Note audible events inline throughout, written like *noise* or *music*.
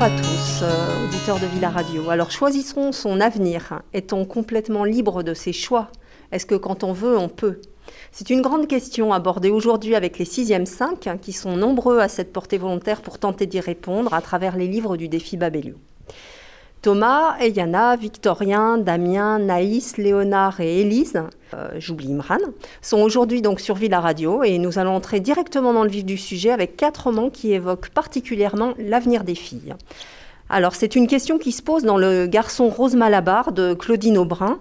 Bonjour à tous, euh, auditeurs de Villa Radio. Alors choisissons son avenir. Est-on complètement libre de ses choix Est-ce que quand on veut, on peut? C'est une grande question abordée aujourd'hui avec les 6e 5 qui sont nombreux à cette portée volontaire pour tenter d'y répondre à travers les livres du défi Babelio. Thomas, Eyana, Victorien, Damien, Naïs, Léonard et Élise, euh, j'oublie Imran, sont aujourd'hui donc sur Villa Radio et nous allons entrer directement dans le vif du sujet avec quatre romans qui évoquent particulièrement l'avenir des filles. Alors c'est une question qui se pose dans Le garçon rose Malabar de Claudine Aubrin.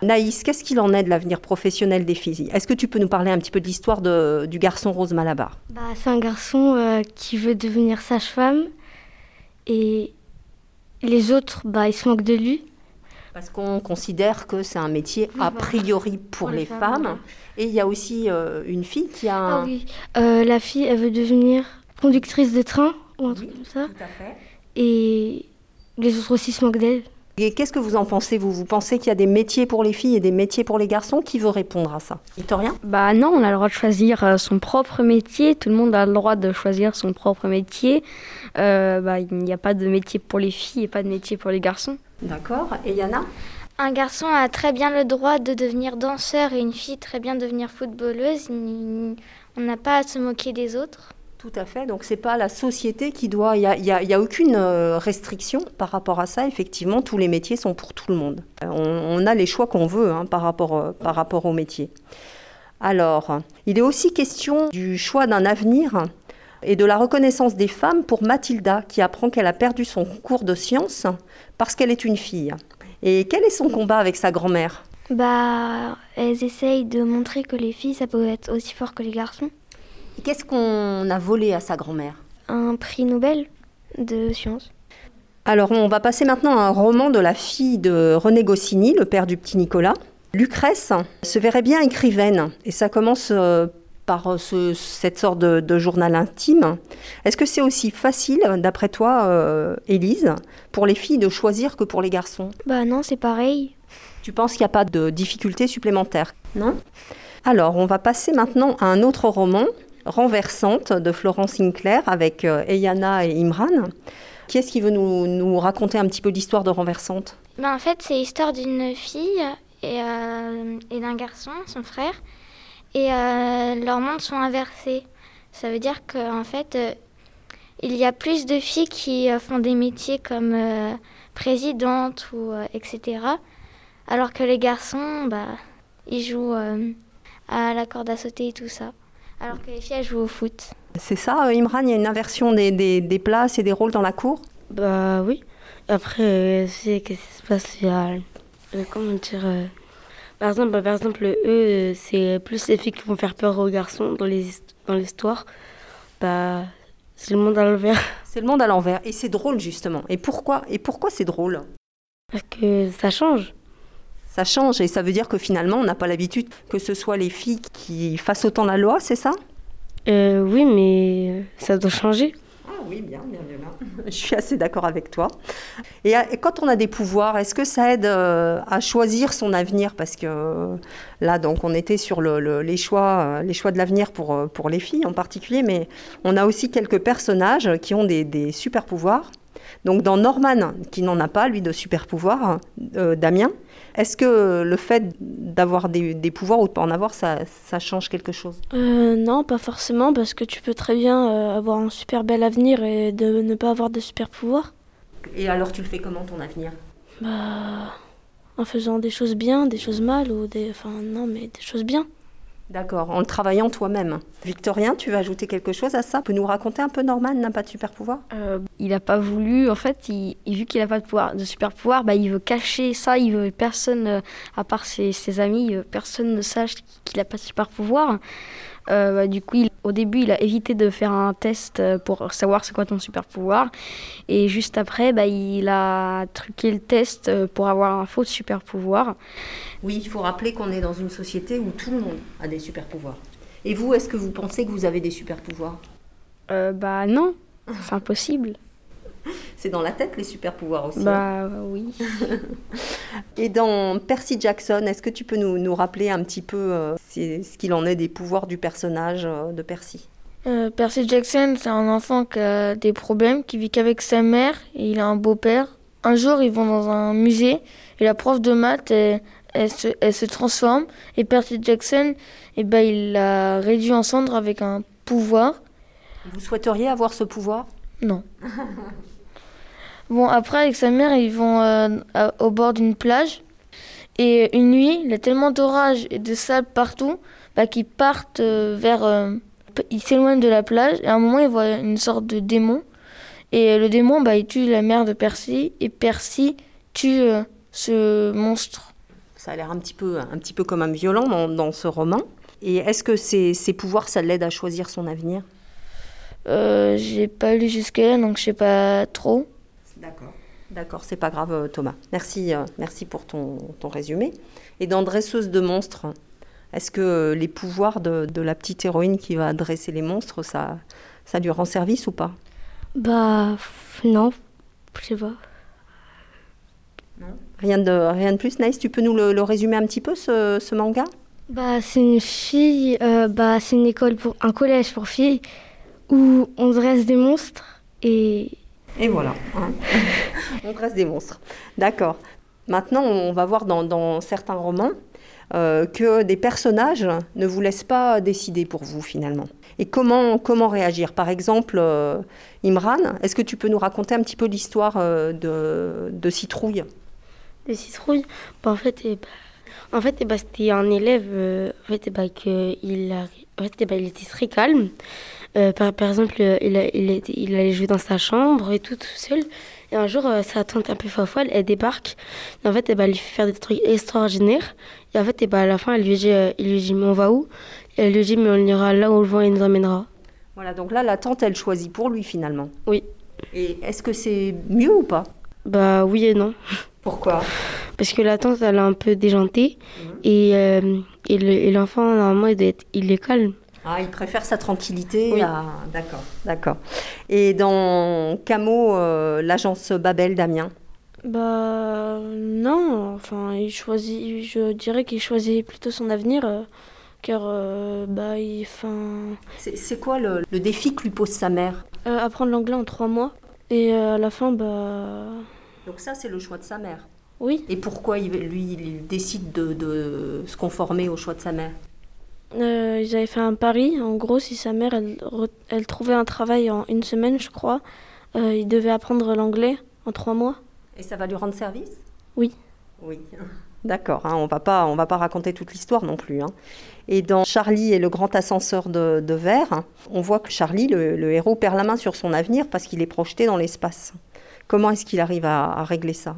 Naïs, qu'est-ce qu'il en est de l'avenir professionnel des filles? Est-ce que tu peux nous parler un petit peu de l'histoire du garçon rose Malabar? Bah, C'est un garçon euh, qui veut devenir sage-femme et les autres, bah, ils se moquent de lui. Parce qu'on considère que c'est un métier a priori pour, les, femmes. Et il y a aussi euh, une fille qui a un... Ah oui, euh, la fille, elle veut devenir conductrice de train ou un truc comme ça. Tout à fait. Et les autres aussi se moquent d'elle. Et qu'est-ce que vous en pensez, vous? Vous pensez qu'il y a des métiers pour les filles et des métiers pour les garçons? Qui veut répondre à ça? Victorien? Bah non, on a le droit de choisir euh, son propre métier. Tout le monde a le droit de choisir son propre métier. Euh, bah, il n'y a pas de métier pour les filles et pas de métier pour les garçons. D'accord. Et Yana? Un garçon a très bien le droit de devenir danseur et une fille très bien devenir footballeuse. On n'a pas à se moquer des autres. Tout à fait. Donc c'est pas la société qui doit. Il n'y a, y a, aucune euh, restriction par rapport à ça. Effectivement, tous les métiers sont pour tout le monde. Euh, on, a les choix qu'on veut hein, par, rapport, euh, par rapport au métier. Alors, il est aussi question du choix d'un avenir et de la reconnaissance des femmes pour Mathilda, qui apprend qu'elle a perdu son cours de sciences parce qu'elle est une fille. Et quel est son combat avec sa grand-mère? Bah, elles essayent de montrer que les filles, ça peut être aussi fort que les garçons. Qu'est-ce qu'on a volé à sa grand-mère Un prix Nobel de sciences. Alors, on va passer maintenant à un roman de la fille de René Goscinny, le père du petit Nicolas. Lucrèce se verrait bien écrivaine, et ça commence euh, par euh, cette sorte de, journal intime. Est-ce que c'est aussi facile, d'après toi, euh, Élise, pour les filles de choisir que pour les garçons? Bah non, c'est pareil. Tu penses qu'il n'y a pas de difficultés supplémentaires? Non Alors, on va passer maintenant à un autre roman renversante de Florence Sinclair avec euh, Eyana et Imran. Qui est-ce qui veut nous, raconter un petit peu l'histoire de Renversante? Ben, En fait, c'est l'histoire d'une fille et, euh, d'un garçon, son frère, et euh, leurs mondes sont inversés. Ça veut dire qu'en fait, il y a plus de filles qui font des métiers comme présidente ou etc. Alors que les garçons, bah, ils jouent à la corde à sauter et tout ça alors que les filles jouent au foot. C'est ça, euh, Imran, il y a une inversion des, des, places et des rôles dans la cour? Bah oui. Après, c'est qu'est-ce qui se passe? Il y a, euh, comment dire euh, Par exemple, bah, par exemple, eux, c'est plus les filles qui vont faire peur aux garçons dans les dans l'histoire. Bah, c'est le monde à l'envers. *laughs* C'est le monde à l'envers et c'est drôle justement. Et pourquoi Et pourquoi c'est drôle? Parce que ça change ça change et ça veut dire que finalement on n'a pas l'habitude que ce soit les filles qui fassent autant la loi, c'est ça? Euh, Oui, mais ça doit changer. Ah oui, bien, bien, bien. *laughs* Je suis assez d'accord avec toi. Et, quand on a des pouvoirs, est-ce que ça aide euh, à choisir son avenir? Parce que là, donc, on était sur les, choix, euh, les choix de l'avenir pour, pour les filles en particulier, mais on a aussi quelques personnages qui ont des, des super pouvoirs. Donc dans Norman, qui n'en a pas, lui, de super pouvoirs, Damien, est-ce que le fait d'avoir des, pouvoirs ou de pas en avoir, ça, change quelque chose? Euh, Non, pas forcément, parce que tu peux très bien euh, avoir un super bel avenir et de ne pas avoir de super pouvoirs. Et alors tu le fais comment ton avenir? Bah, en faisant des choses bien, des choses mal ou des, enfin non, mais des choses bien. D'accord, en le travaillant toi-même. Victorien, tu veux ajouter quelque chose à ça? Tu peux nous raconter un peu Norman n'a pas de super pouvoir euh, Il n'a pas voulu, en fait, il, vu qu'il n'a pas de, pouvoir, de super pouvoir, bah, il veut cacher ça, il veut personne, euh, à part ses, ses amis, personne ne sache qu'il n'a pas de super pouvoir. Euh, bah, du coup, il, au début, il a évité de faire un test euh, pour savoir c'est quoi ton super pouvoir. Et juste après, bah, il a truqué le test euh, pour avoir un faux super pouvoir. Oui, il faut rappeler qu'on est dans une société où tout le monde a des super pouvoirs. Et vous, est-ce que vous pensez que vous avez des super pouvoirs Bah non, c'est impossible. *laughs* C'est dans la tête les super pouvoirs aussi. Bah hein. oui. *laughs* Et dans Percy Jackson, est-ce que tu peux nous, nous rappeler un petit peu euh, ce qu'il en est des pouvoirs du personnage euh, de Percy? Euh, Percy Jackson, c'est un enfant qui a des problèmes, qui vit qu'avec sa mère et il a un beau-père. Un jour, ils vont dans un musée et la prof de maths, elle, elle se, elle se transforme et Percy Jackson, eh ben, il l'a réduit en cendres avec un pouvoir. Vous souhaiteriez avoir ce pouvoir? Non. *laughs* Bon, après, avec sa mère, ils vont euh, au bord d'une plage. Et une nuit, il y a tellement d'orage et de sable partout bah, qu'ils partent euh, vers. euh, ils s'éloignent de la plage. Et à un moment, ils voient une sorte de démon. Et le démon, bah, il tue la mère de Percy. Et Percy tue ce monstre. Ça a l'air un petit peu, un petit peu comme un violent dans, dans ce roman. Et est-ce que ces, ces pouvoirs, ça l'aide à choisir son avenir? Euh, J'ai pas lu jusque-là, donc je sais pas trop. D'accord. D'accord, c'est pas grave, euh, Thomas. Merci, euh, merci pour ton, ton résumé. Et dans Dresseuse de monstres, est-ce que euh, les pouvoirs de, de la petite héroïne qui va dresser les monstres, ça, ça lui rend service ou pas? Bah, non, je sais pas. rien de, rien de plus, Naïs? Tu peux nous le, le résumer un petit peu, ce, ce manga? Bah, c'est une fille, euh, bah, c'est une école pour un collège pour filles où on dresse des monstres et Et voilà. hein. *laughs* on dresse des monstres. D'accord. Maintenant, on va voir dans, dans certains romans euh, que des personnages ne vous laissent pas décider pour vous finalement. Et comment, comment réagir? Par exemple, euh, Imran, est-ce que tu peux nous raconter un petit peu l'histoire euh, de, de Citrouille? De citrouille bah, En fait, eh bah, en fait eh bah, c'était un élève euh, en fait, eh que il, a- en fait, eh bah, il était très calme. Euh, par, par exemple, euh, il, allait jouer dans sa chambre et tout, tout seul. Et un jour, euh, sa tante un peu folle, elle débarque. Et en fait, elle lui fait faire des trucs extraordinaires. Et en fait, à la fin, elle lui dit, euh, il lui dit, mais on va où? Et elle lui dit, mais on ira là où le vent il nous emmènera. Voilà, donc là, la tante, elle choisit pour lui finalement. Oui. Et est-ce que c'est mieux ou pas? Bah oui et non. Pourquoi Parce que la tante, elle est un peu déjantée. Et, euh, et le- et l'enfant, normalement, il, doit être- il est calme. Ah, il préfère sa tranquillité Oui. à... D'accord, d'accord. Et dans Camo, euh, l'agence Babel, Damien Bah non, enfin il choisit, je dirais qu'il choisit plutôt son avenir, euh, car euh, bah il, enfin, C'est c'est quoi le, le défi que lui pose sa mère? euh, apprendre l'anglais en trois mois et euh, à la fin bah Donc ça, c'est le choix de sa mère. oui, Et pourquoi il, lui, il décide de, de se conformer au choix de sa mère? Euh, ils avaient fait un pari. En gros, si sa mère elle, trouvait un travail en une semaine, je crois, euh, il devait apprendre l'anglais en trois mois. Et ça va lui rendre service? Oui. Oui. D'accord, hein, on va pas, on va pas raconter toute l'histoire non plus. hein. Et dans Charlie et le grand ascenseur de, de verre, on voit que Charlie, le, le héros, perd la main sur son avenir parce qu'il est projeté dans l'espace. Comment est-ce qu'il arrive à, régler ça?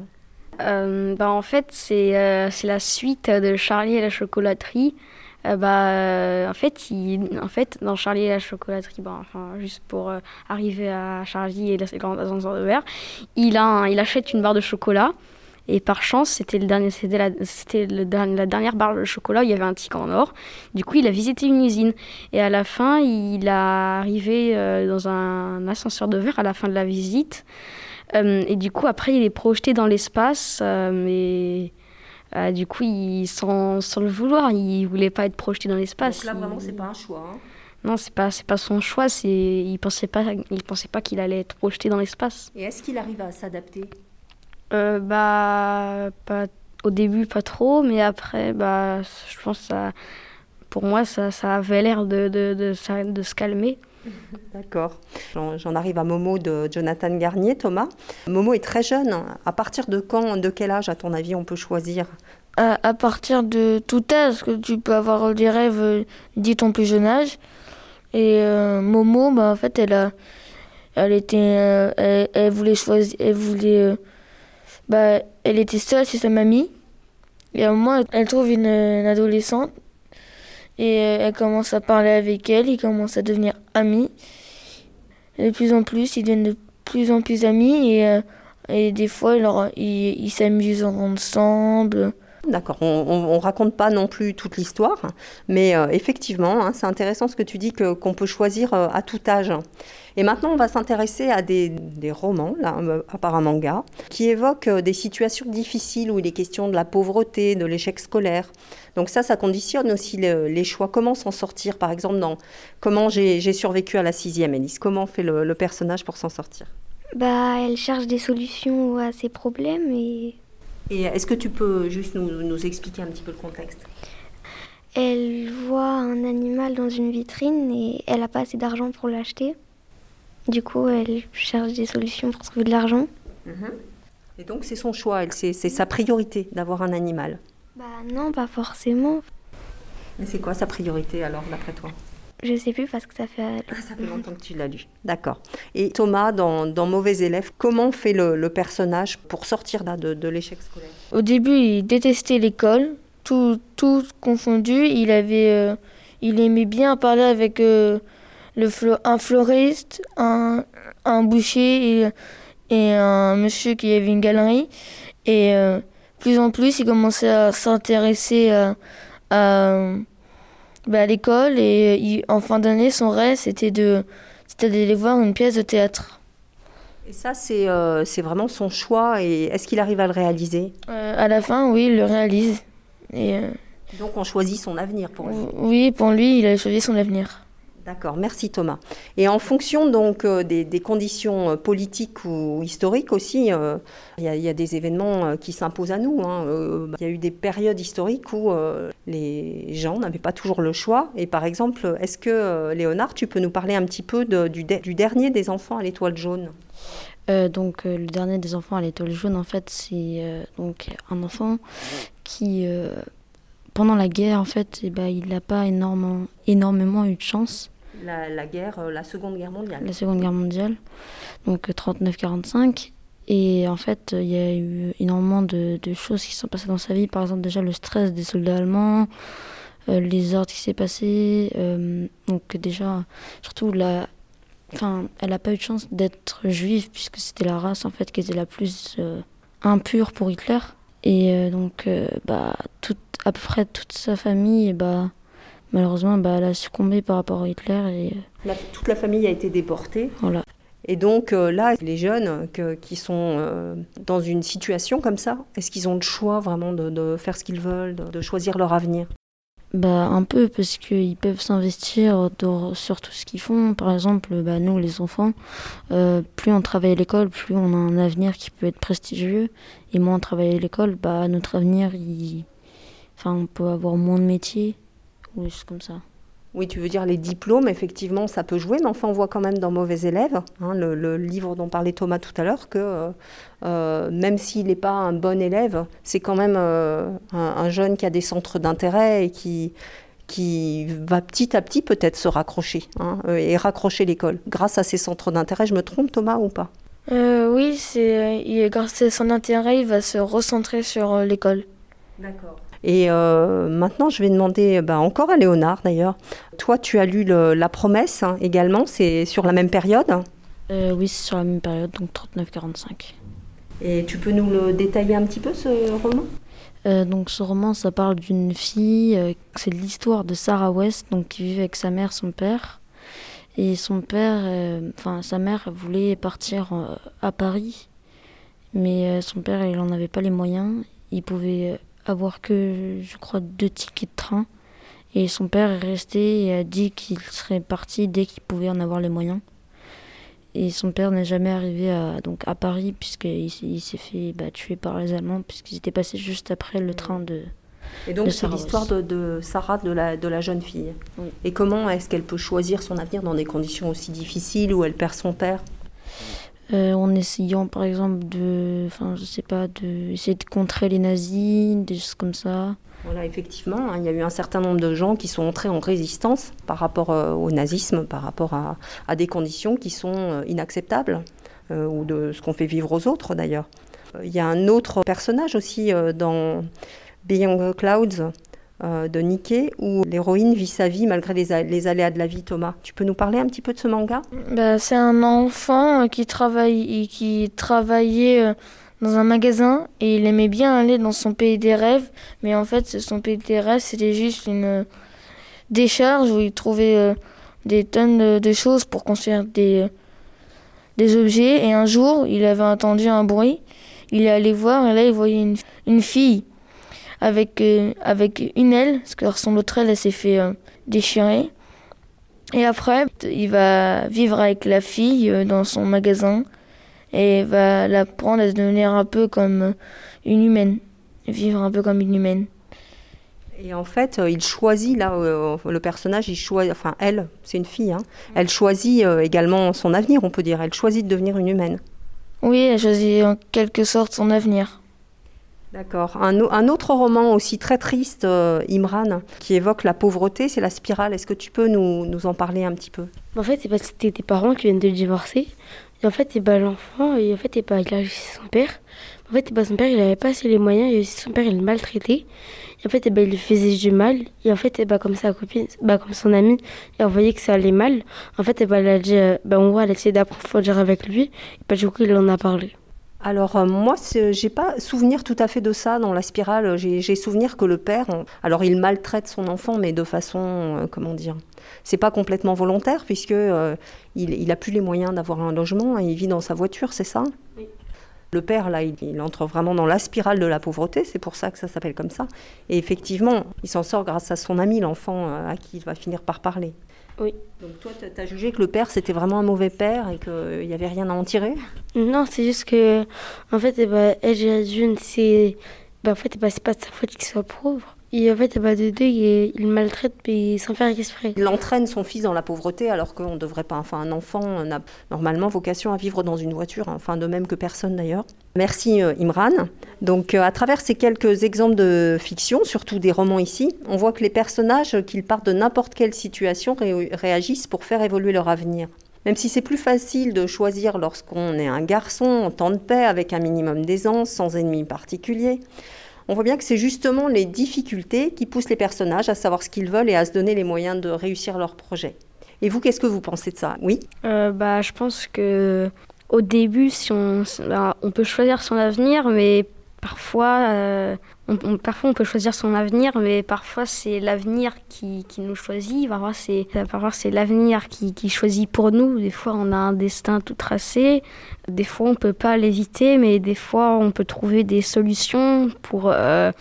Euh, bah, en fait, c'est euh, c'est la suite de Charlie et la chocolaterie. Euh, bah, en, fait, il, en fait, dans Charlie et la chocolaterie, bah, juste pour arriver à Charlie et le grand ascenseur de verre, il, a il achète une barre de chocolat. Et par chance, c'était la, la dernière barre de chocolat où il y avait un tigre en or. Du coup, il a visité une usine. Et à la fin, il a arrivé dans un ascenseur de verre à la fin de la visite. Euh, et du coup, après, il est projeté dans l'espace, euh, mais euh, du coup, il, sans, sans le vouloir, il voulait pas être projeté dans l'espace. Donc là, vraiment, c'est pas un choix. hein. Non, c'est pas, pas son choix. C'est, il pensait pas, il pensait pas qu'il allait être projeté dans l'espace. Et est-ce qu'il arrive à s'adapter? Euh, bah, pas, au début, pas trop, mais après, bah, je pense que ça, pour moi, ça, ça avait l'air de, de, de, de se calmer. *laughs* D'accord. J'en arrive à Momo de Jonathan Garnier, Thomas. Momo est très jeune. À partir de quand, de quel âge, à ton avis, on peut choisir? À, partir de tout âge, que tu peux avoir des rêves dès ton plus jeune âge. Et euh, Momo, bah, en fait, elle a, elle était, euh, elle, voulait choisir, elle voulait, euh, bah, elle était seule chez sa mamie. Et à un moment, elle trouve une, adolescente et elle commence à parler avec elle, ils commencent à devenir amis. De plus en plus, ils deviennent de plus en plus amis et, euh, et des fois, ils s'amusent ensemble. D'accord, on ne raconte pas non plus toute l'histoire, mais euh, effectivement, hein, c'est intéressant ce que tu dis qu'on peut choisir euh, à tout âge. Et maintenant, on va s'intéresser à des, des, romans, là, euh, à part un manga, qui évoquent des situations difficiles où il est question de la pauvreté, de l'échec scolaire. Donc ça, ça conditionne aussi les choix. Comment s'en sortir, par exemple, dans Comment j'ai, survécu à la sixième, Elise Comment fait le, le personnage pour s'en sortir? Bah, Elle cherche des solutions à ses problèmes et et est-ce que tu peux juste nous, expliquer un petit peu le contexte? Elle voit un animal dans une vitrine et elle n'a pas assez d'argent pour l'acheter. Du coup, elle cherche des solutions pour trouver de l'argent. Mhm. Et donc, c'est son choix, c'est sa priorité d'avoir un animal Bah non, pas forcément. Mais c'est quoi sa priorité alors, d'après toi? Je sais plus parce que ça fait. Ah, ça fait longtemps que tu l'as lu. D'accord. Et Thomas, dans, dans Mauvais élève, comment fait le, personnage pour sortir de, de l'échec scolaire? Au début, il détestait l'école, tout, tout confondu. Il avait, euh, il aimait bien parler avec euh, le un fleuriste, un, un boucher et, et, un monsieur qui avait une galerie. Et euh, plus en plus, il commençait à s'intéresser à bah, à l'école et en fin d'année, son rêve, c'était de d'aller voir une pièce de théâtre. Et ça, c'est euh, c'est vraiment son choix. Et est-ce qu'il arrive à le réaliser? Euh, À la fin, oui, il le réalise. Et, euh, Donc on choisit son avenir pour lui. Oui, pour lui, il a choisi son avenir. D'accord, merci Thomas. Et en fonction donc euh, des, conditions euh, politiques ou historiques aussi, euh, il y, a des événements qui s'imposent à nous. Hein. Il y a eu des périodes historiques où les gens n'avaient pas toujours le choix. Et par exemple, est-ce que Léonard, tu peux nous parler un petit peu du, dernier des enfants à l'étoile jaune? Donc le dernier des enfants à l'étoile jaune, en fait, c'est donc un enfant qui pendant la guerre, en fait, eh ben, il n'a pas énormément eu de chance. La, guerre, euh, la Seconde Guerre mondiale. La Seconde Guerre mondiale, donc 39-45. Euh, Et en fait, il y a eu énormément de, choses qui sont passées dans sa vie. Par exemple, déjà le stress des soldats allemands, euh, les ordres qui s'est passé. donc déjà, surtout la, enfin, elle n'a pas eu de chance d'être juive puisque c'était la race en fait qui était la plus impure pour Hitler. Et donc, bah, toute, à peu près toute sa famille, bah, malheureusement, bah, elle a succombé par rapport à Hitler. Et... Euh, toute la famille a été déportée. Voilà. Et donc euh, là, les jeunes qui sont euh, dans une situation comme ça, est-ce qu'ils ont le choix vraiment de, faire ce qu'ils veulent, de, choisir leur avenir? Bah, Un peu, parce qu'ils peuvent s'investir sur tout ce qu'ils font. Par exemple, bah, nous, les enfants, plus on travaille à l'école, plus on a un avenir qui peut être prestigieux. Et moins on travaille à l'école, bah, notre avenir, il... enfin, on peut avoir moins de métiers. Oui, c'est comme ça. Oui, tu veux dire les diplômes, effectivement, ça peut jouer, mais enfin, on voit quand même dans Mauvais élèves, hein, le, livre dont parlait Thomas tout à l'heure, que euh, euh, même s'il n'est pas un bon élève, c'est quand même euh, un, jeune qui a des centres d'intérêt et qui, qui va petit à petit peut-être se raccrocher hein, et raccrocher l'école. Grâce à ses centres d'intérêt, je me trompe, Thomas, ou pas? Oui, c'est grâce à son intérêt, il va se recentrer sur l'école. D'accord. Et euh, maintenant, je vais demander bah, encore à Léonard d'ailleurs. Toi, tu as lu La promesse hein, également, c'est sur la même période euh, Oui, c'est sur la même période, donc 39-45. Et tu peux nous le détailler un petit peu, ce roman? Euh, donc ce roman, ça parle d'une fille, c'est l'histoire de Sarah West, donc qui vit avec sa mère, son père. Et son père, enfin sa mère voulait partir à Paris, mais son père, il n'en avait pas les moyens. Il pouvait avoir que, je crois, deux tickets de train. Et son père est resté et a dit qu'il serait parti dès qu'il pouvait en avoir les moyens. Et son père n'est jamais arrivé à, donc à Paris puisqu'il s'est fait bah, tuer par les Allemands puisqu'ils étaient passés juste après le train de... Et donc c'est l'histoire de, de, Sarah, de la, de la jeune fille. Et comment est-ce qu'elle peut choisir son avenir dans des conditions aussi difficiles où elle perd son père? Euh, en essayant par exemple de, enfin je sais pas, de essayer de contrer les nazis, des choses comme ça. Voilà, effectivement, hein, il y a eu un certain nombre de gens qui sont entrés en résistance par rapport euh, au nazisme, par rapport à, à, des conditions qui sont euh, inacceptables, ou de ce qu'on fait vivre aux autres d'ailleurs. Il y a un autre personnage aussi dans Beyond the Clouds, euh, de Nikkei où l'héroïne vit sa vie malgré les, aléas de la vie, Thomas. Tu peux nous parler un petit peu de ce manga? Bah, C'est un enfant qui, travaille, qui travaillait euh, dans un magasin et il aimait bien aller dans son pays des rêves, mais en fait, son pays des rêves, c'était juste une décharge où il trouvait euh, des tonnes de, choses pour construire des, des objets. Et un jour, il avait entendu un bruit. Il est allé voir et là, il voyait une, une fille avec, euh, avec une aile, parce que son autre aile, elle s'est fait euh, déchirer. Et après, il va vivre avec la fille dans son magasin et va l'apprendre à devenir un peu comme une humaine, vivre un peu comme une humaine. Et en fait, euh, il choisit, là, euh, le personnage, il choisit, enfin, elle, c'est une fille, hein, elle choisit euh, également son avenir, on peut dire. Elle choisit de devenir une humaine. Oui, elle choisit en quelque sorte son avenir. D'accord. Un, autre roman aussi très triste, Imran, qui évoque la pauvreté, c'est La Spirale. Est-ce que tu peux nous, en parler un petit peu? En fait, c'est c'était des parents qui viennent de divorcer. Et en fait, bah, l'enfant, en fait, il a son père. En fait, bah, son père, il n'avait pas assez les moyens. Et son père, il le maltraitait. Et en fait, bah, il lui faisait du mal. Et en fait, bah, comme sa copine, bah, comme son ami, il voyait que ça allait mal. En fait, bah, elle a dit, bah, on va essayer d'approfondir avec lui. Et bah, du coup, il en a parlé. Alors euh, moi, j'ai pas souvenir tout à fait de ça dans la spirale. J'ai souvenir que le père, alors il maltraite son enfant, mais de façon, euh, comment dire, c'est pas complètement volontaire puisque euh, il, il a plus les moyens d'avoir un logement et il vit dans sa voiture, c'est ça? Oui. Le père, là, il, entre vraiment dans la spirale de la pauvreté, c'est pour ça que ça s'appelle comme ça. Et effectivement, il s'en sort grâce à son ami, l'enfant à qui il va finir par parler. Oui. Donc toi, tu as jugé que le père, c'était vraiment un mauvais père et qu'il n'y avait rien à en tirer? Non, c'est juste que, en fait, eh ben, elle, c'est... Ben, en fait, eh ben, c'est pas de sa faute qu'il soit pauvre. Et en fait, deux, il, maltraite mais sans faire exprès. Il entraîne son fils dans la pauvreté alors qu'on ne devrait pas. Enfin, un enfant n'a normalement vocation à vivre dans une voiture, hein. enfin, de même que personne d'ailleurs. Merci euh, Imran. Donc, euh, à travers ces quelques exemples de fiction, surtout des romans ici, on voit que les personnages, qu'ils partent de n'importe quelle situation, réagissent pour faire évoluer leur avenir. Même si c'est plus facile de choisir lorsqu'on est un garçon en temps de paix, avec un minimum d'aisance, sans ennemis particuliers, on voit bien que c'est justement les difficultés qui poussent les personnages à savoir ce qu'ils veulent et à se donner les moyens de réussir leur projet. Et vous, qu'est-ce que vous pensez de ça? Oui? Euh, bah, Je pense que au début, si on, bah, on peut choisir son avenir, mais parfois, euh, on, parfois on peut choisir son avenir, mais parfois c'est l'avenir qui, qui, nous choisit. Parfois c'est, parfois c'est l'avenir qui, qui, choisit pour nous. Des fois on a un destin tout tracé. Des fois on peut pas l'éviter, mais des fois on peut trouver des solutions pour euh,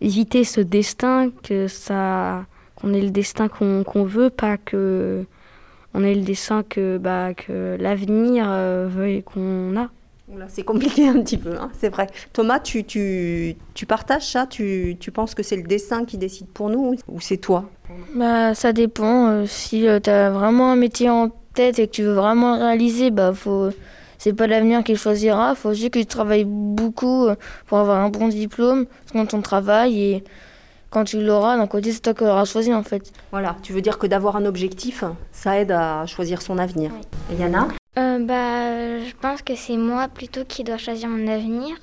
éviter ce destin, que ça, qu'on ait le destin qu'on, qu'on veut, pas que on ait le destin que, bah, que l'avenir euh, veuille qu'on a. C'est compliqué un petit peu, hein, c'est vrai. Thomas, tu, tu, tu partages ça? Tu, tu, penses que c'est le dessin qui décide pour nous ou c'est toi? Bah, Ça dépend. Euh, si euh, tu as vraiment un métier en tête et que tu veux vraiment le réaliser, bah, faut... c'est pas l'avenir qui choisira. Il faut juste que tu travailles beaucoup euh, pour avoir un bon diplôme, selon ton travail. Et quand tu l'auras, d'un côté, c'est toi qui l'auras choisi en fait. Voilà, tu veux dire que d'avoir un objectif, ça aide à choisir son avenir. Et Yana? Euh, bah, Je pense que c'est moi plutôt qui dois choisir mon avenir.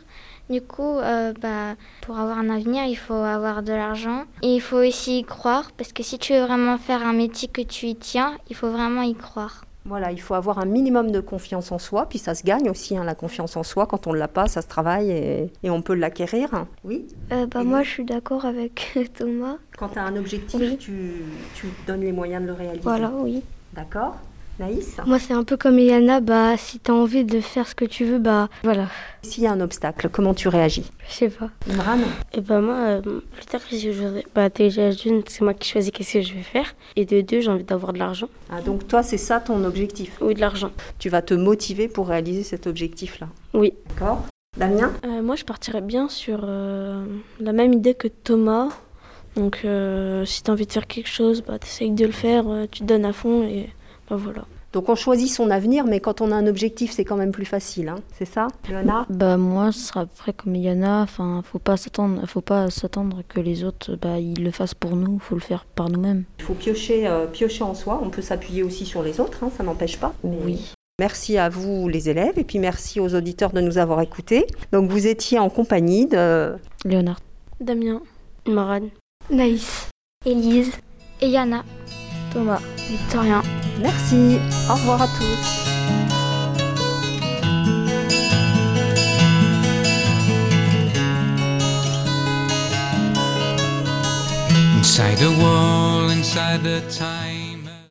Du coup, euh, bah, pour avoir un avenir, il faut avoir de l'argent. Et il faut aussi y croire, parce que si tu veux vraiment faire un métier que tu y tiens, il faut vraiment y croire. Voilà, il faut avoir un minimum de confiance en soi, puis ça se gagne aussi, hein, la confiance en soi. Quand on ne l'a pas, ça se travaille et, et on peut l'acquérir. Oui euh, bah, Moi, je suis d'accord avec *laughs* Thomas. Quand tu as un objectif, tu, tu donnes les moyens de le réaliser. Voilà, oui. D'accord moi, c'est un peu comme Yana, bah, si tu as envie de faire ce que tu veux, bah voilà. S'il y a un obstacle, comment tu réagis Je sais pas. Imran Et eh bah, moi, euh, plus tard, je bah, déjà, d'une, c'est moi qui choisis qu'est-ce que je vais faire. Et de deux, j'ai envie d'avoir de l'argent. Ah, donc toi, c'est ça ton objectif Oui, de l'argent. Tu vas te motiver pour réaliser cet objectif-là Oui. D'accord Damien euh, Moi, je partirais bien sur euh, la même idée que Thomas. Donc, si tu as envie de faire quelque chose, bah, tu essayes de le faire, tu te donnes à fond et bah, voilà. Donc on choisit son avenir, mais quand on a un objectif, c'est quand même plus facile, hein. c'est ça, Yana Bah moi, ce sera après comme Yana. Enfin, faut pas s'attendre, faut pas s'attendre que les autres, bah, ils le fassent pour nous. Faut le faire par nous-mêmes. Il faut piocher, euh, piocher en soi. On peut s'appuyer aussi sur les autres, hein, ça n'empêche pas. Oui. Merci à vous les élèves et puis merci aux auditeurs de nous avoir écoutés. Donc vous étiez en compagnie de Léonard, Damien, Morane, Naïs, Élise et Yana. Thomas, Victorien. Merci. Au revoir à tous. Inside the wall, inside the time.